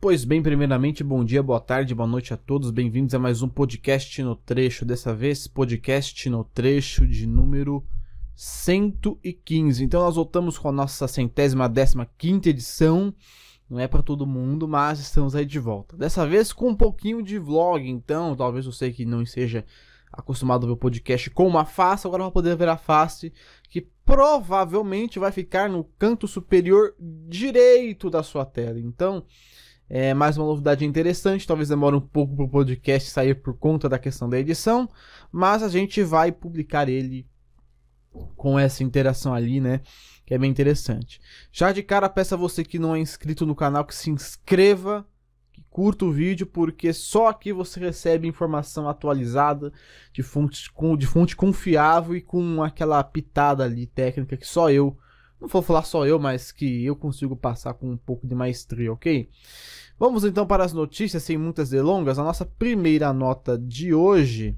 Pois bem, primeiramente, bom dia, boa tarde, boa noite a todos. Bem-vindos a mais um podcast no trecho. Dessa vez, podcast no trecho de número 115. Então, nós voltamos com a nossa centésima décima quinta edição. Não é para todo mundo, mas estamos aí de volta. Dessa vez com um pouquinho de vlog. Então, talvez você que não seja acostumado a ver o podcast com uma face, agora vai poder ver a face que provavelmente vai ficar no canto superior direito da sua tela. Então, é mais uma novidade interessante, talvez demore um pouco para o podcast sair por conta da questão da edição, mas a gente vai publicar ele com essa interação ali, né? Que é bem interessante. Já de cara, peço a você que não é inscrito no canal que se inscreva, que curta o vídeo, porque só aqui você recebe informação atualizada de fonte, de fonte confiável e com aquela pitada ali técnica que só eu não vou falar só eu, mas que eu consigo passar com um pouco de maestria, ok? Vamos então para as notícias, sem muitas delongas. A nossa primeira nota de hoje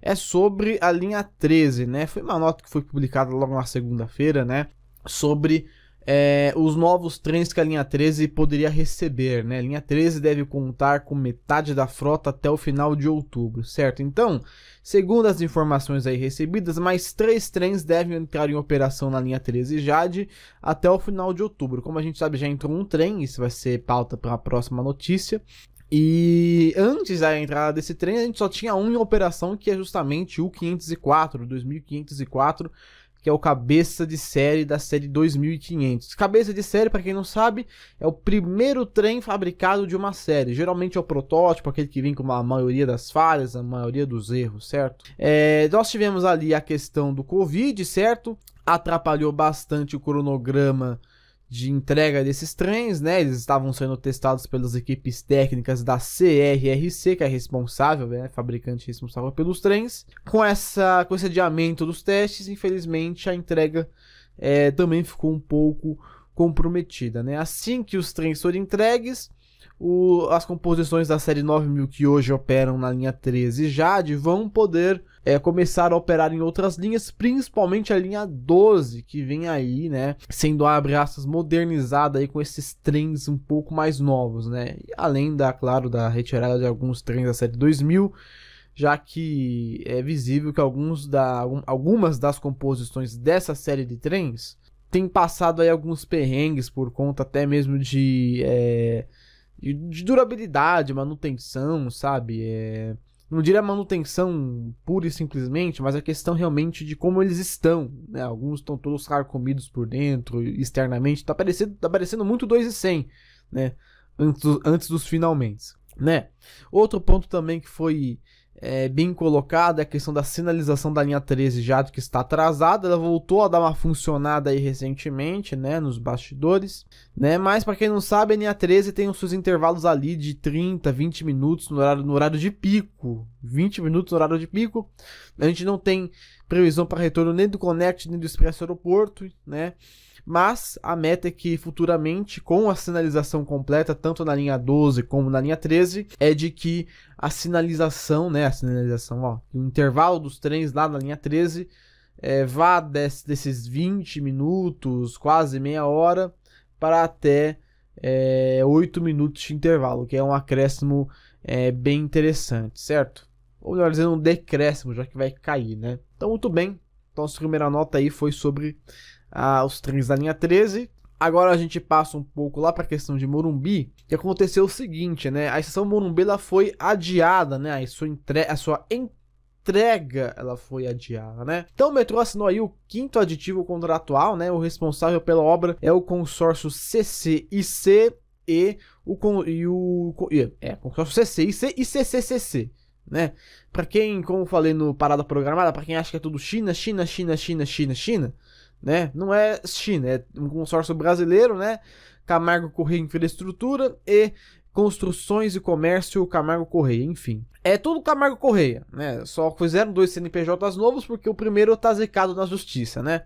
é sobre a linha 13, né? Foi uma nota que foi publicada logo na segunda-feira, né? Sobre é, os novos trens que a linha 13 poderia receber, né? A linha 13 deve contar com metade da frota até o final de outubro, certo? Então, segundo as informações aí recebidas, mais três trens devem entrar em operação na linha 13 Jade até o final de outubro. Como a gente sabe, já entrou um trem, isso vai ser pauta para a próxima notícia. E antes da entrada desse trem, a gente só tinha um em operação, que é justamente o 504, 2504 que é o cabeça de série da série 2500. Cabeça de série, para quem não sabe, é o primeiro trem fabricado de uma série. Geralmente é o protótipo, aquele que vem com a maioria das falhas, a maioria dos erros, certo? É, nós tivemos ali a questão do Covid, certo? Atrapalhou bastante o cronograma de entrega desses trens, né? Eles estavam sendo testados pelas equipes técnicas da CRRC, que é responsável, né? Fabricante responsável pelos trens. Com, essa, com esse adiamento dos testes, infelizmente a entrega é, também ficou um pouco comprometida, né? Assim que os trens forem entregues, o, as composições da série 9000 que hoje operam na linha 13 Jade vão poder é, começar a operar em outras linhas, principalmente a linha 12, que vem aí, né, sendo abre aspas modernizada aí com esses trens um pouco mais novos, né, e além da, claro, da retirada de alguns trens da série 2000, já que é visível que alguns da, algumas das composições dessa série de trens têm passado aí alguns perrengues por conta até mesmo de é, de durabilidade, manutenção, sabe? É, não diria manutenção pura e simplesmente, mas a questão realmente de como eles estão. Né? Alguns estão todos carcomidos por dentro, externamente. Tá parecendo, tá parecendo muito 2 e 100, né? Antes, antes dos finalmente, né? Outro ponto também que foi é, bem colocada a questão da sinalização da linha 13 já que está atrasada. Ela voltou a dar uma funcionada aí recentemente, né, nos bastidores, né? Mas para quem não sabe, a linha 13 tem os seus intervalos ali de 30, 20 minutos no horário, no horário de pico. 20 minutos no horário de pico. A gente não tem previsão para retorno nem do Connect nem do Expresso Aeroporto, né? Mas a meta é que futuramente, com a sinalização completa, tanto na linha 12 como na linha 13, é de que a sinalização, né, a sinalização, ó, o intervalo dos trens lá na linha 13 é, vá desse, desses 20 minutos, quase meia hora, para até é, 8 minutos de intervalo, que é um acréscimo é, bem interessante, certo? Ou melhor dizendo, um decréscimo, já que vai cair, né? Então, muito bem. Então, a primeira nota aí foi sobre ah, os trens da linha 13. Agora a gente passa um pouco lá para a questão de Morumbi, que aconteceu o seguinte, né? A estação Morumbi ela foi adiada, né? A sua, entre... a sua entrega ela foi adiada, né? Então o metrô assinou aí o quinto aditivo contratual, né? O responsável pela obra é o consórcio CCIC e o con... e o é consórcio CCIC e CCCC, né? Para quem, como falei no parada programada, para quem acha que é tudo China, China, China, China, China, China, né? Não é China, é um consórcio brasileiro, né? Camargo Correia Infraestrutura e Construções e Comércio Camargo Correia, enfim. É tudo Camargo Correia, né? Só fizeram dois CNPJs novos porque o primeiro tá zicado na justiça, né?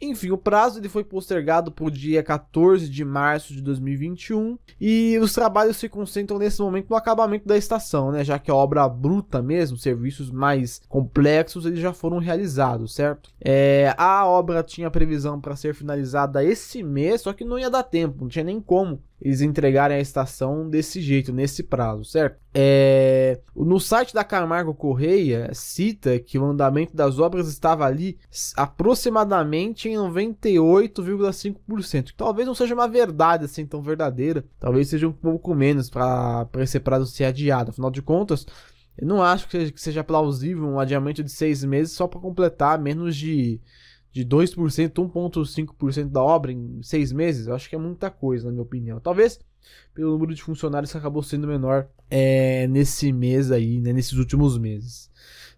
Enfim, o prazo ele foi postergado para o dia 14 de março de 2021 e os trabalhos se concentram nesse momento no acabamento da estação, né? Já que a obra bruta mesmo, serviços mais complexos, eles já foram realizados, certo? É, a obra tinha previsão para ser finalizada esse mês, só que não ia dar tempo, não tinha nem como eles entregarem a estação desse jeito, nesse prazo, certo? É... No site da Camargo Correia cita que o andamento das obras estava ali aproximadamente em 98,5%. Talvez não seja uma verdade assim tão verdadeira, talvez seja um pouco menos para esse prazo ser adiado. Afinal de contas, eu não acho que seja plausível um adiamento de seis meses só para completar menos de de 2%, 1,5% da obra em seis meses, eu acho que é muita coisa, na minha opinião. Talvez pelo número de funcionários que acabou sendo menor é, nesse mês aí, né, nesses últimos meses.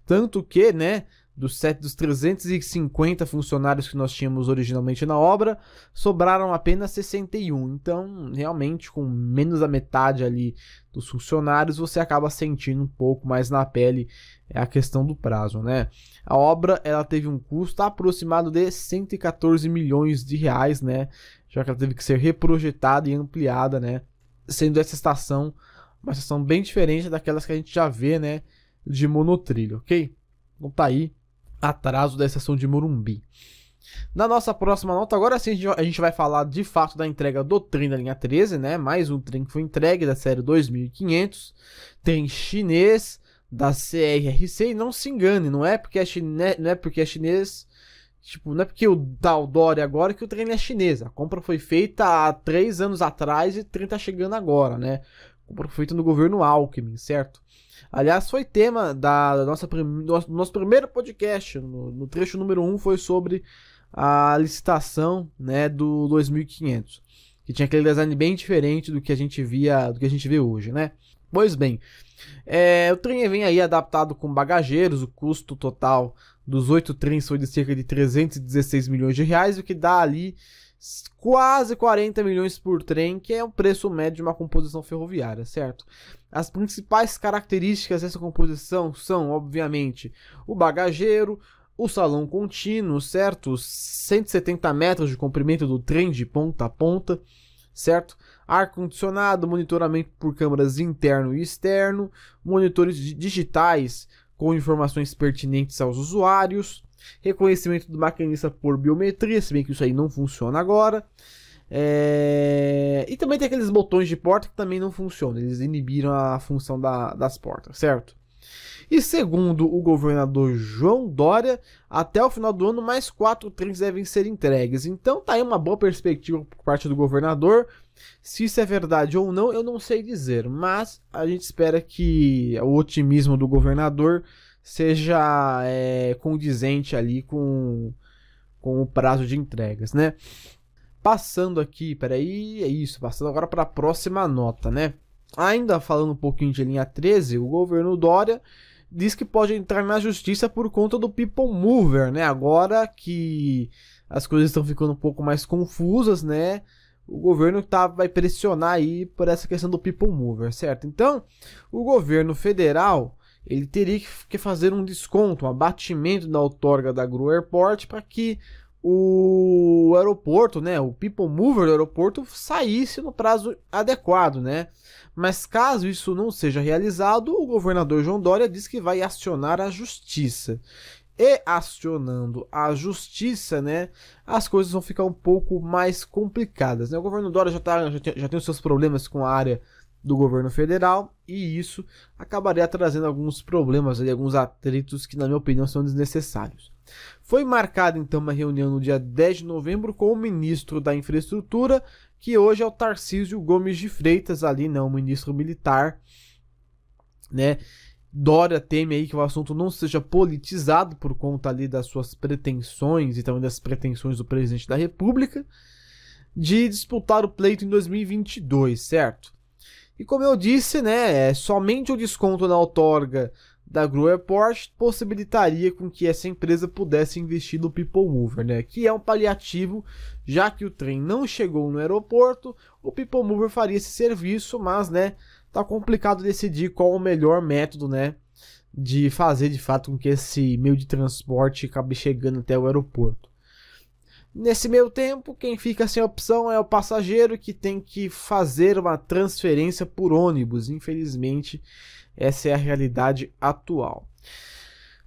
Tanto que, né, dos, set, dos 350 funcionários que nós tínhamos originalmente na obra, sobraram apenas 61. Então, realmente, com menos da metade ali dos funcionários, você acaba sentindo um pouco mais na pele a questão do prazo, né? A obra ela teve um custo aproximado de 114 milhões de reais, né? Já que ela teve que ser reprojetada e ampliada, né? Sendo essa estação uma estação bem diferente daquelas que a gente já vê, né? De monotrilho, ok? Então tá aí atraso da estação de Morumbi. Na nossa próxima nota, agora sim a gente vai falar de fato da entrega do trem da linha 13, né? Mais um trem que foi entregue da série 2500, trem chinês da CRRC e não se engane, não é porque é, chine... não é, porque é chinês, tipo, não é porque o tal Dória agora que o trem é chinês. A compra foi feita há três anos atrás e o trem tá chegando agora, né? Feita no governo Alckmin, certo? Aliás, foi tema da, nossa nosso, nosso primeiro podcast, no, no trecho número 1, um, foi sobre a licitação né, do 2500, que tinha aquele design bem diferente do que a gente via, do que a gente vê hoje, né? Pois bem, é, o trem vem aí adaptado com bagageiros, o custo total dos oito trens foi de cerca de 316 milhões de reais, o que dá ali quase 40 milhões por trem, que é o preço médio de uma composição ferroviária, certo? As principais características dessa composição são, obviamente, o bagageiro, o salão contínuo, certo? 170 metros de comprimento do trem de ponta a ponta, certo? Ar-condicionado, monitoramento por câmeras interno e externo, monitores digitais com informações pertinentes aos usuários, reconhecimento do maquinista por biometria, se bem que isso aí não funciona agora. É... E também tem aqueles botões de porta que também não funcionam, eles inibiram a função da, das portas, certo? E segundo o governador João Dória, até o final do ano mais quatro trens devem ser entregues. Então tá aí uma boa perspectiva por parte do governador. Se isso é verdade ou não, eu não sei dizer, mas a gente espera que o otimismo do governador seja é, condizente ali com, com o prazo de entregas, né? Passando aqui, peraí, é isso, passando agora para a próxima nota, né? Ainda falando um pouquinho de linha 13, o governo Dória diz que pode entrar na justiça por conta do People Mover, né? Agora que as coisas estão ficando um pouco mais confusas, né? O governo tá, vai pressionar aí por essa questão do People Mover, certo? Então, o governo federal ele teria que fazer um desconto, um abatimento da outorga da Gru Airport para que o aeroporto, né, o people mover do aeroporto saísse no prazo adequado, né? Mas caso isso não seja realizado, o governador João Dória diz que vai acionar a justiça. E acionando a justiça, né, as coisas vão ficar um pouco mais complicadas. Né? O governo Dória já, tá, já, tem, já tem os seus problemas com a área do governo federal e isso acabaria trazendo alguns problemas, ali, alguns atritos que, na minha opinião, são desnecessários. Foi marcada então uma reunião no dia 10 de novembro com o ministro da Infraestrutura, que hoje é o Tarcísio Gomes de Freitas, ali, não, né, o ministro militar, né? Dória teme aí que o assunto não seja politizado por conta ali das suas pretensões e também das pretensões do presidente da República de disputar o pleito em 2022, certo? E como eu disse, né, é, somente o desconto na outorga da Gru Airport possibilitaria com que essa empresa pudesse investir no People Mover, né? Que é um paliativo, já que o trem não chegou no aeroporto, o People Mover faria esse serviço, mas, né, tá complicado decidir qual o melhor método, né, de fazer de fato com que esse meio de transporte acabe chegando até o aeroporto. Nesse meio tempo, quem fica sem opção é o passageiro que tem que fazer uma transferência por ônibus. Infelizmente, essa é a realidade atual.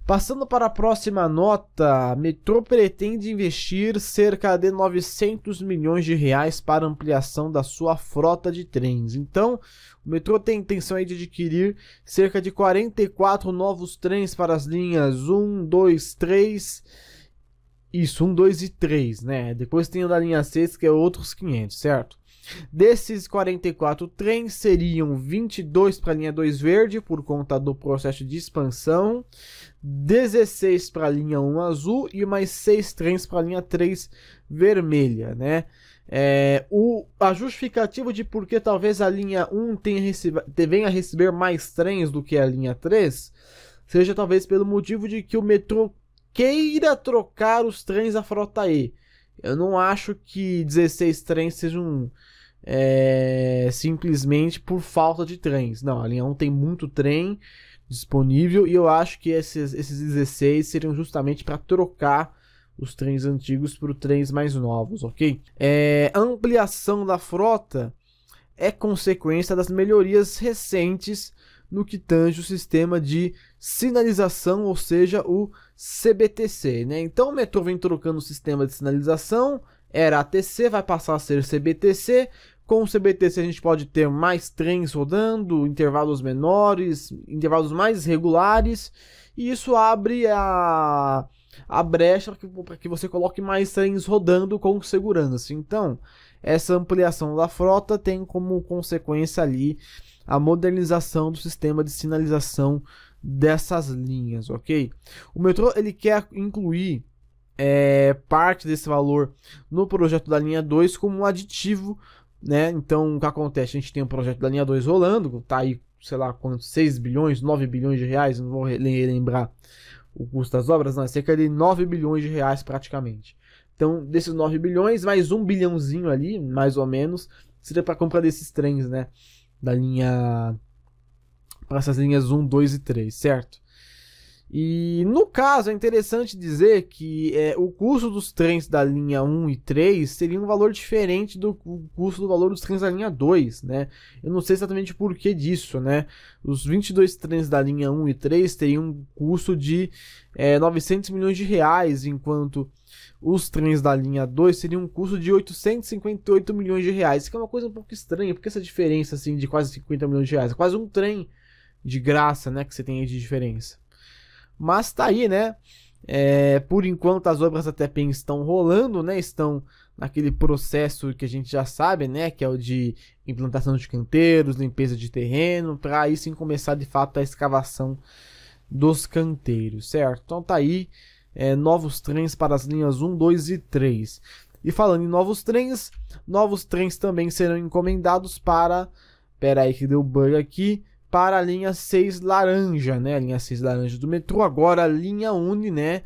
Passando para a próxima nota, Metrô pretende investir cerca de 900 milhões de reais para ampliação da sua frota de trens. Então, o metrô tem intenção de adquirir cerca de 44 novos trens para as linhas 1, 2, 3. Isso, 1, 2 e 3, né? Depois tem o da linha 6, que é outros 500, certo? Desses 44 trens, seriam 22 para a linha 2 verde, por conta do processo de expansão, 16 para a linha 1 azul e mais 6 trens para a linha 3 vermelha, né? É, o, a justificativa de por que talvez a linha 1 tenha receba, venha receber mais trens do que a linha 3 seja talvez pelo motivo de que o metrô queira trocar os trens da frota E. Eu não acho que 16 trens sejam é, simplesmente por falta de trens. Não, a linha 1 tem muito trem disponível e eu acho que esses, esses 16 seriam justamente para trocar os trens antigos por trens mais novos, ok? É, a ampliação da frota é consequência das melhorias recentes no que tange o sistema de sinalização, ou seja, o CBTC. Né? Então o metrô vem trocando o sistema de sinalização, era ATC, vai passar a ser CBTC. Com o CBTC a gente pode ter mais trens rodando, intervalos menores, intervalos mais regulares, e isso abre a a brecha para que você coloque mais trens rodando com segurança. Então, essa ampliação da frota tem como consequência ali a modernização do sistema de sinalização dessas linhas, ok? O metrô ele quer incluir é, parte desse valor no projeto da linha 2 como um aditivo, né? Então, o que acontece? A gente tem um projeto da linha 2 rolando, tá aí, sei lá, quantos, 6 bilhões, 9 bilhões de reais, não vou lembrar o custo das obras, não, é cerca de 9 bilhões de reais praticamente. Então, desses 9 bilhões, mais um bilhãozinho ali, mais ou menos, seria para comprar desses trens, né? Da linha. Para essas linhas 1, 2 e 3, certo? E no caso é interessante dizer que é, o custo dos trens da linha 1 e 3 seria um valor diferente do custo do valor dos trens da linha 2, né? Eu não sei exatamente por que disso, né? Os 22 trens da linha 1 e 3 teriam um custo de é, 900 milhões de reais, enquanto os trens da linha 2 teriam um custo de 858 milhões de reais, que é uma coisa um pouco estranha, porque essa diferença assim de quase 50 milhões de reais, é quase um trem de graça, né, que você tem aí de diferença. Mas tá aí, né? É, por enquanto as obras da TEPEN estão rolando, né? Estão naquele processo que a gente já sabe, né? Que é o de implantação de canteiros, limpeza de terreno, para aí sim começar de fato a escavação dos canteiros, certo? Então tá aí é, novos trens para as linhas 1, 2 e 3. E falando em novos trens, novos trens também serão encomendados para. Pera aí que deu bug aqui para a linha 6 laranja, né? A linha 6 laranja do metrô. Agora a linha Uni, né?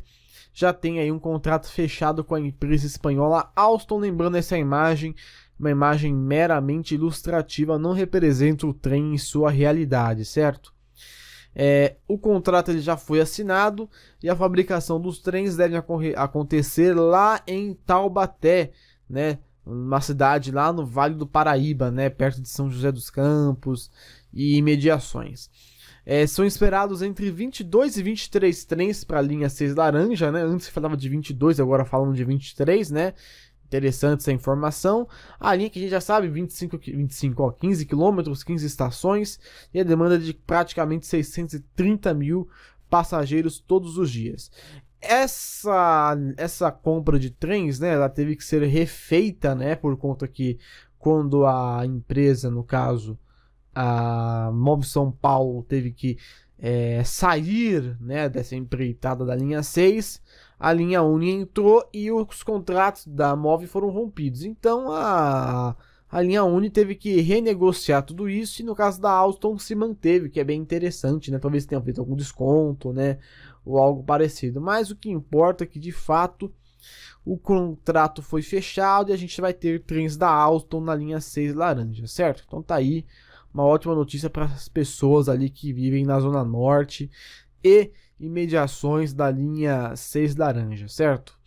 Já tem aí um contrato fechado com a empresa espanhola Alstom. Lembrando essa imagem, uma imagem meramente ilustrativa, não representa o trem em sua realidade, certo? É, o contrato ele já foi assinado e a fabricação dos trens deve acontecer lá em Taubaté, né? Uma cidade lá no Vale do Paraíba, né? Perto de São José dos Campos e imediações. É, são esperados entre 22 e 23 trens para a linha 6 laranja, né? Antes falava de 22, agora falam de 23, né? Interessante essa informação. A linha que a gente já sabe, 25, 25 ó, 15 quilômetros, 15 estações e a demanda de praticamente 630 mil passageiros todos os dias. Essa, essa compra de trens, né, ela teve que ser refeita, né, por conta que quando a empresa, no caso, a Move São Paulo teve que é, sair né, dessa empreitada da linha 6, a linha Uni entrou e os contratos da Move foram rompidos. Então a, a linha Uni teve que renegociar tudo isso e no caso da Alstom se manteve, que é bem interessante, né? Talvez tenha feito algum desconto, né? Ou algo parecido. Mas o que importa é que de fato o contrato foi fechado e a gente vai ter trens da Alstom na linha 6 laranja, certo? Então tá aí uma ótima notícia para as pessoas ali que vivem na Zona Norte e imediações da linha 6 laranja, certo?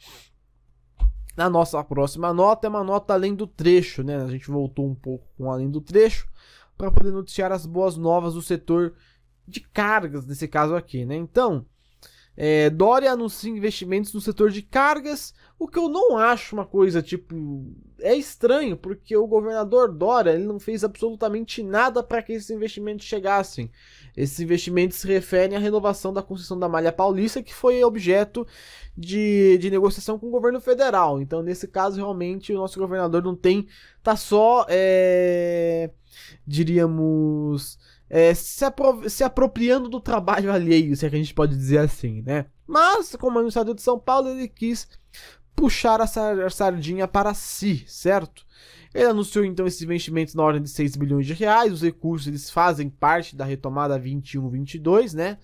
Na nossa próxima nota é uma nota além do trecho, né? A gente voltou um pouco com além do trecho para poder noticiar as boas novas do setor de cargas, nesse caso aqui, né? Então, é, Dória anuncia investimentos no setor de cargas, o que eu não acho uma coisa tipo. É estranho, porque o governador Dória ele não fez absolutamente nada para que esses investimentos chegassem. Esses investimentos se referem à renovação da concessão da Malha Paulista, que foi objeto de, de negociação com o governo federal. Então, nesse caso, realmente, o nosso governador não tem. tá só. É, diríamos é, se, apro se, apropriando do trabalho alheio, se é que a gente pode dizer assim, né? Mas, como anunciado de São Paulo, ele quis puxar a sardinha para si, certo? Ele anunciou então esses investimentos na ordem de 6 bilhões de reais, os recursos eles fazem parte da retomada 21-22, né?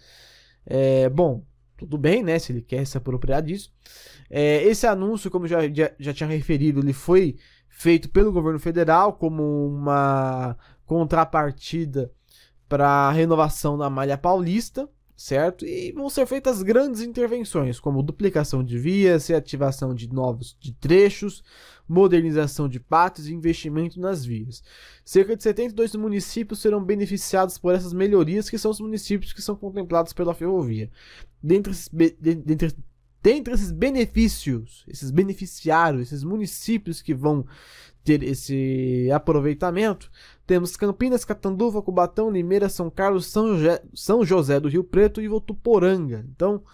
É, bom, tudo bem, né? Se ele quer se apropriar disso. É, esse anúncio, como já, já, já tinha referido, ele foi feito pelo governo federal como uma contrapartida para a renovação da malha paulista, certo? E vão ser feitas grandes intervenções, como duplicação de vias, reativação de novos de trechos, modernização de pátios e investimento nas vias. Cerca de 72 municípios serão beneficiados por essas melhorias, que são os municípios que são contemplados pela ferrovia. Dentre esses, dentre, dentre esses benefícios, esses beneficiários, esses municípios que vão ter esse aproveitamento, temos Campinas, Catanduva, Cubatão, Limeira, São Carlos, São José, São José do Rio Preto e Votuporanga. Então,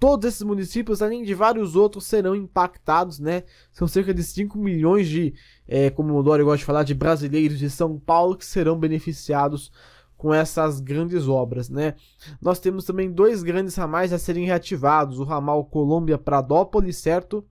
todos esses municípios, além de vários outros, serão impactados, né? São cerca de 5 milhões de, é, como o Dória gosta de falar, de brasileiros de São Paulo que serão beneficiados com essas grandes obras, né? Nós temos também dois grandes ramais a serem reativados, o ramal Colômbia-Pradópolis, certo?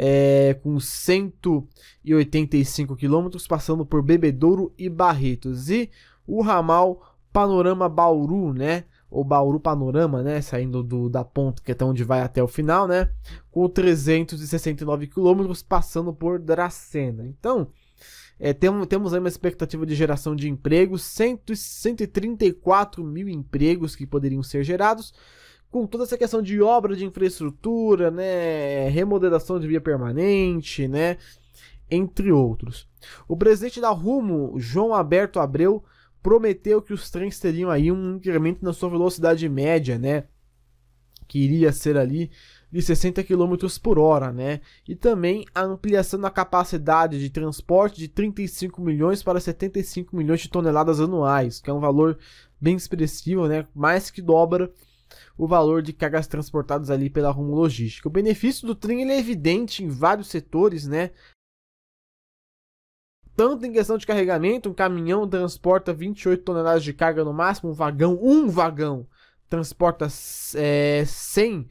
É, com 185 quilômetros, passando por Bebedouro e Barretos. E o ramal Panorama Bauru, né? Ou Bauru Panorama, né? Saindo do, da ponta que é onde vai até o final, né? Com 369 quilômetros, passando por Dracena. Então, é, tem, temos aí uma expectativa de geração de empregos, 100, 134 mil empregos que poderiam ser gerados com toda essa questão de obra de infraestrutura, né, remodelação de via permanente, né, entre outros. O presidente da Rumo, João Alberto Abreu, prometeu que os trens teriam aí um incremento na sua velocidade média, né, que iria ser ali de 60 km por hora, né? E também a ampliação da capacidade de transporte de 35 milhões para 75 milhões de toneladas anuais, que é um valor bem expressivo, né? Mais que dobra o valor de cargas transportadas ali pela Rumo Logística. O benefício do trem é evidente em vários setores, né? Tanto em questão de carregamento, um caminhão transporta 28 toneladas de carga no máximo, um vagão, um vagão, transporta é, 100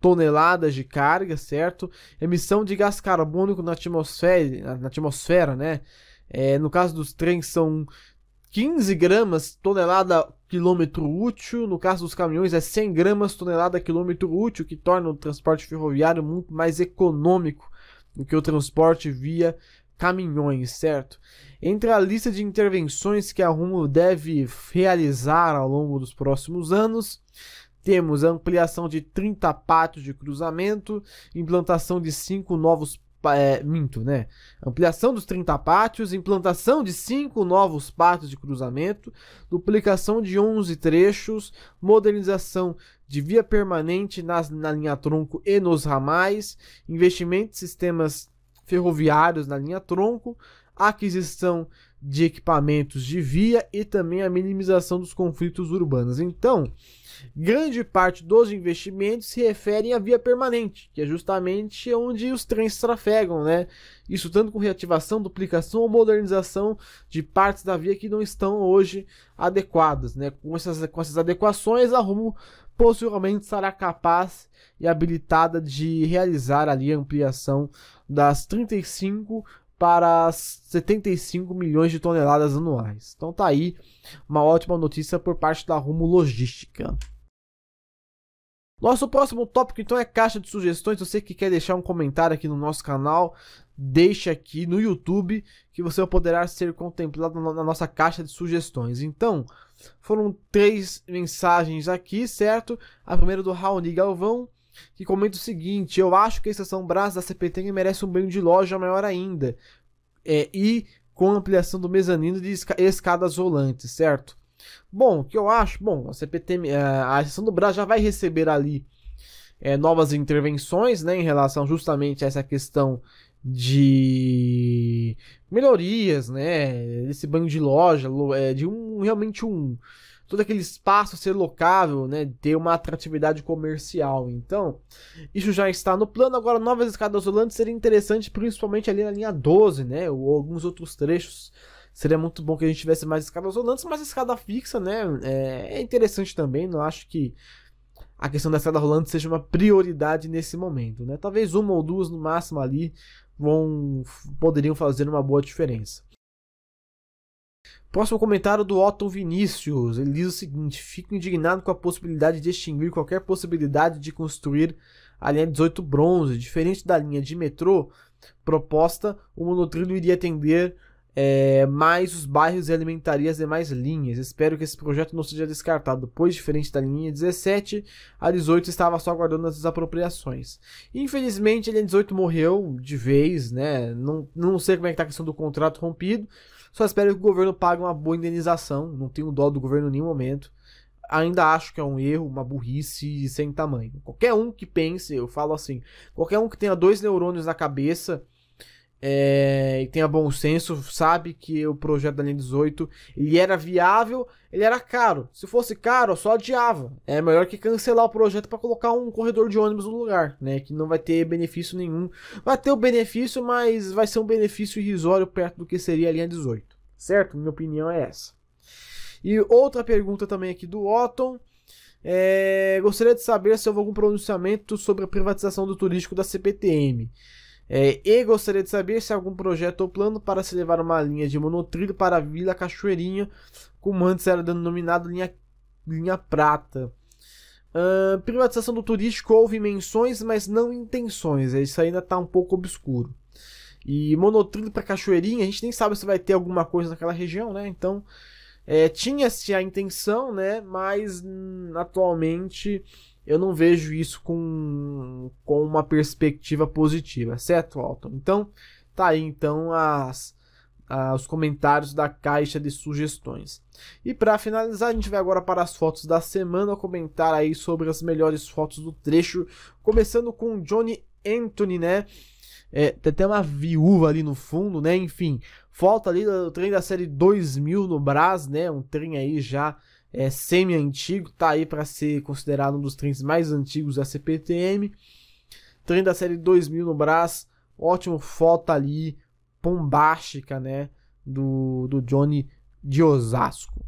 toneladas de carga, certo? Emissão de gás carbônico na atmosfera, na atmosfera né? É, no caso dos trens, são 15 gramas tonelada quilômetro útil. No caso dos caminhões, é 100 gramas tonelada quilômetro útil, que torna o transporte ferroviário muito mais econômico do que o transporte via caminhões, certo? Entre a lista de intervenções que a Rumo deve realizar ao longo dos próximos anos, temos a ampliação de 30 pátios de cruzamento, implantação de 5 novos é, minto, né? Ampliação dos 30 pátios, implantação de 5 novos pátios de cruzamento, duplicação de 11 trechos, modernização de via permanente nas, na linha tronco e nos ramais, investimento em sistemas ferroviários na linha tronco, aquisição de equipamentos de via e também a minimização dos conflitos urbanos. Então, grande parte dos investimentos se referem à via permanente, que é justamente onde os trens trafegam, né? Isso tanto com reativação, duplicação ou modernização de partes da via que não estão hoje adequadas, né? Com essas, com essas adequações, a Rumo possivelmente será capaz e habilitada de realizar ali a ampliação das 35 para 75 milhões de toneladas anuais. Então tá aí uma ótima notícia por parte da Rumo Logística. Nosso próximo tópico então é caixa de sugestões. Você que quer deixar um comentário aqui no nosso canal, deixe aqui no YouTube que você poderá ser contemplado na nossa caixa de sugestões. Então, foram três mensagens aqui, certo? A primeira do Raoni Galvão. Que comenta o seguinte: Eu acho que a estação Brás da CPT merece um banho de loja maior ainda. É, e com ampliação do mezanino de escadas rolantes, certo? Bom, o que eu acho? Bom, a CPT, é, a estação do Brás já vai receber ali é, novas intervenções, né, em relação justamente a essa questão de melhorias, né, desse banho de loja, é, de um realmente um todo aquele espaço ser locável, né, ter uma atratividade comercial. Então, isso já está no plano. Agora, novas escadas rolantes seria interessante, principalmente ali na linha 12, né, ou alguns outros trechos. Seria muito bom que a gente tivesse mais escadas rolantes, mas escada fixa, né, é, é interessante também. Não acho que a questão da escada rolante seja uma prioridade nesse momento, né? Talvez uma ou duas no máximo ali vão poderiam fazer uma boa diferença. Próximo comentário do Otton Vinícius. Ele diz o seguinte: Fico indignado com a possibilidade de extinguir qualquer possibilidade de construir a linha 18 bronze. Diferente da linha de metrô proposta, o monotrilho iria atender é, mais os bairros e alimentaria as demais linhas. Espero que esse projeto não seja descartado, pois, diferente da linha 17, a 18 estava só aguardando as desapropriações. Infelizmente, a linha 18 morreu de vez, né? Não, não sei como é que está a questão do contrato rompido. Só espero que o governo pague uma boa indenização. Não tenho dó do governo em nenhum momento. Ainda acho que é um erro, uma burrice sem tamanho. Qualquer um que pense, eu falo assim, qualquer um que tenha dois neurônios na cabeça é, e tenha bom senso, sabe que o projeto da linha 18 ele era viável, ele era caro. Se fosse caro, só adiava. É melhor que cancelar o projeto para colocar um corredor de ônibus no lugar, né? Que não vai ter benefício nenhum. Vai ter o benefício, mas vai ser um benefício irrisório perto do que seria a linha 18. Certo? Minha opinião é essa. E outra pergunta também aqui do Otton. É, gostaria de saber se houve algum pronunciamento sobre a privatização do turístico da CPTM. É, e gostaria de saber se há algum projeto ou plano para se levar uma linha de monotrilho para a Vila Cachoeirinha, como antes era denominado linha, linha prata. Uh, privatização do turístico houve menções, mas não intenções. Isso ainda está um pouco obscuro. E monotrilho para Cachoeirinha, a gente nem sabe se vai ter alguma coisa naquela região, né? Então, é, tinha-se a intenção, né? Mas hum, atualmente eu não vejo isso com, com uma perspectiva positiva, certo, Alton? Então, tá aí então as, as, os comentários da caixa de sugestões. E para finalizar, a gente vai agora para as fotos da semana, comentar aí sobre as melhores fotos do trecho, começando com Johnny Anthony, né? É, tem até uma viúva ali no fundo, né? Enfim, foto ali do trem da série 2000 no Brás, né? Um trem aí já é semi-antigo, tá aí para ser considerado um dos trens mais antigos da CPTM. Trem da série 2000 no Brás, ótimo foto ali, bombástica, né, do, do Johnny de Osasco.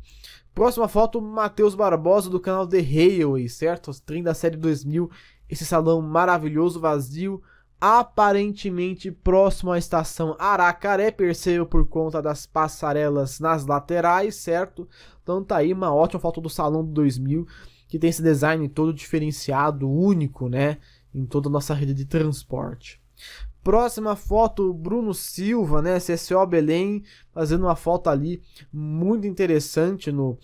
Próxima foto, Matheus Barbosa do canal The Railway, certo? Trem da série 2000, esse salão maravilhoso, vazio, aparentemente próximo à estação Aracaré, percebo por conta das passarelas nas laterais, certo? Então tá aí uma ótima foto do Salão do 2000, que tem esse design todo diferenciado, único, né? Em toda a nossa rede de transporte. Próxima foto, Bruno Silva, né? CSO Belém, fazendo uma foto ali muito interessante no,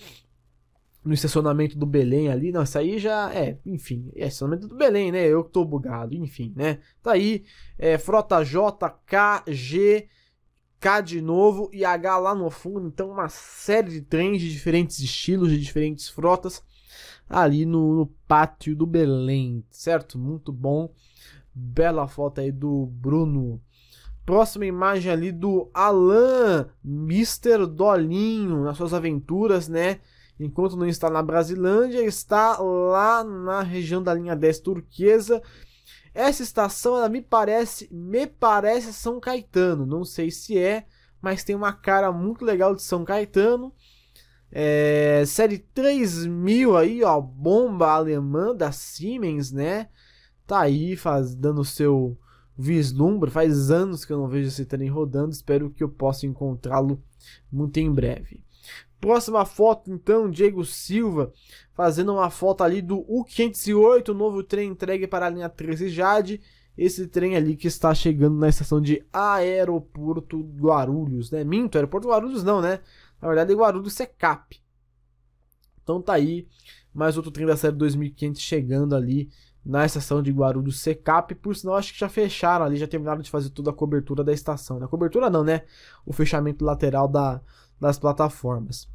no estacionamento do Belém ali. Não, isso aí já é, enfim, é estacionamento do Belém, né? Eu que tô bugado, enfim, né? Tá aí, é, Frota J, K, G, K de novo e H lá no fundo. Então, uma série de trens de diferentes estilos, de diferentes frotas ali no, no pátio do Belém, certo? Muito bom. Bela foto aí do Bruno. Próxima imagem ali do Alan, Mr. Dolinho, nas suas aventuras, né? Enquanto não está na Brasilândia, está lá na região da linha 10 turquesa. Essa estação, ela me parece, me parece São Caetano, não sei se é, mas tem uma cara muito legal de São Caetano. É, série 3000 aí, ó, bomba alemã da Siemens, né? Tá aí faz, dando seu vislumbre. Faz anos que eu não vejo esse trem rodando. Espero que eu possa encontrá-lo muito em breve. Próxima foto, então, Diego Silva fazendo uma foto ali do U508, o novo trem entregue para a linha 13 Jade. Esse trem ali que está chegando na estação de Aeroporto Guarulhos, né? Minto, Aeroporto Guarulhos não, né? Na verdade, Guarulhos é CAP. Então tá aí, mais outro trem da série 2500 chegando ali na estação de Guarulhos Secap, por sinal acho que já fecharam ali, já terminaram de fazer toda a cobertura da estação. Na né? cobertura não, né? O fechamento lateral da, das plataformas.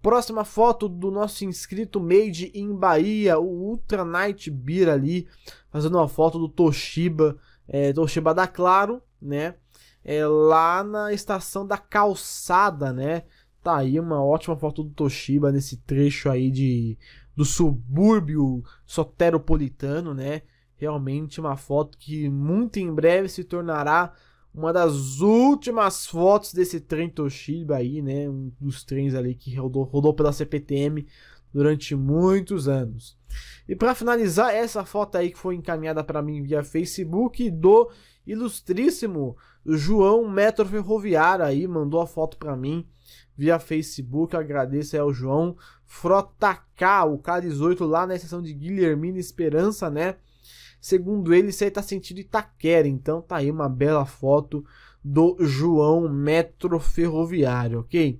Próxima foto do nosso inscrito Made in Bahia, o Ultra Night Beer ali, fazendo uma foto do Toshiba, é, Toshiba da Claro, né? É, lá na estação da calçada, né? Tá aí uma ótima foto do Toshiba nesse trecho aí de do subúrbio soteropolitano, né? Realmente uma foto que muito em breve se tornará uma das últimas fotos desse trem Toshiba aí, né? Um dos trens ali que rodou, rodou pela CPTM durante muitos anos. E para finalizar, essa foto aí que foi encaminhada para mim via Facebook do ilustríssimo João Metro Ferroviário aí, mandou a foto para mim via Facebook. Agradeço aí ao João Frota K, o K18 lá na estação de Guilhermina Esperança, né? Segundo ele, isso aí tá sentido Itaquera. Então tá aí uma bela foto do João Metro Ferroviário, ok?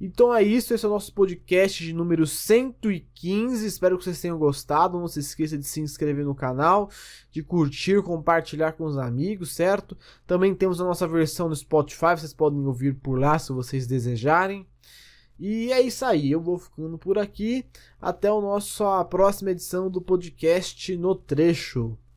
Então é isso, esse é o nosso podcast de número 115. Espero que vocês tenham gostado. Não se esqueça de se inscrever no canal, de curtir, compartilhar com os amigos, certo? Também temos a nossa versão no Spotify, vocês podem ouvir por lá se vocês desejarem. E é isso aí, eu vou ficando por aqui. Até a próxima edição do podcast No Trecho.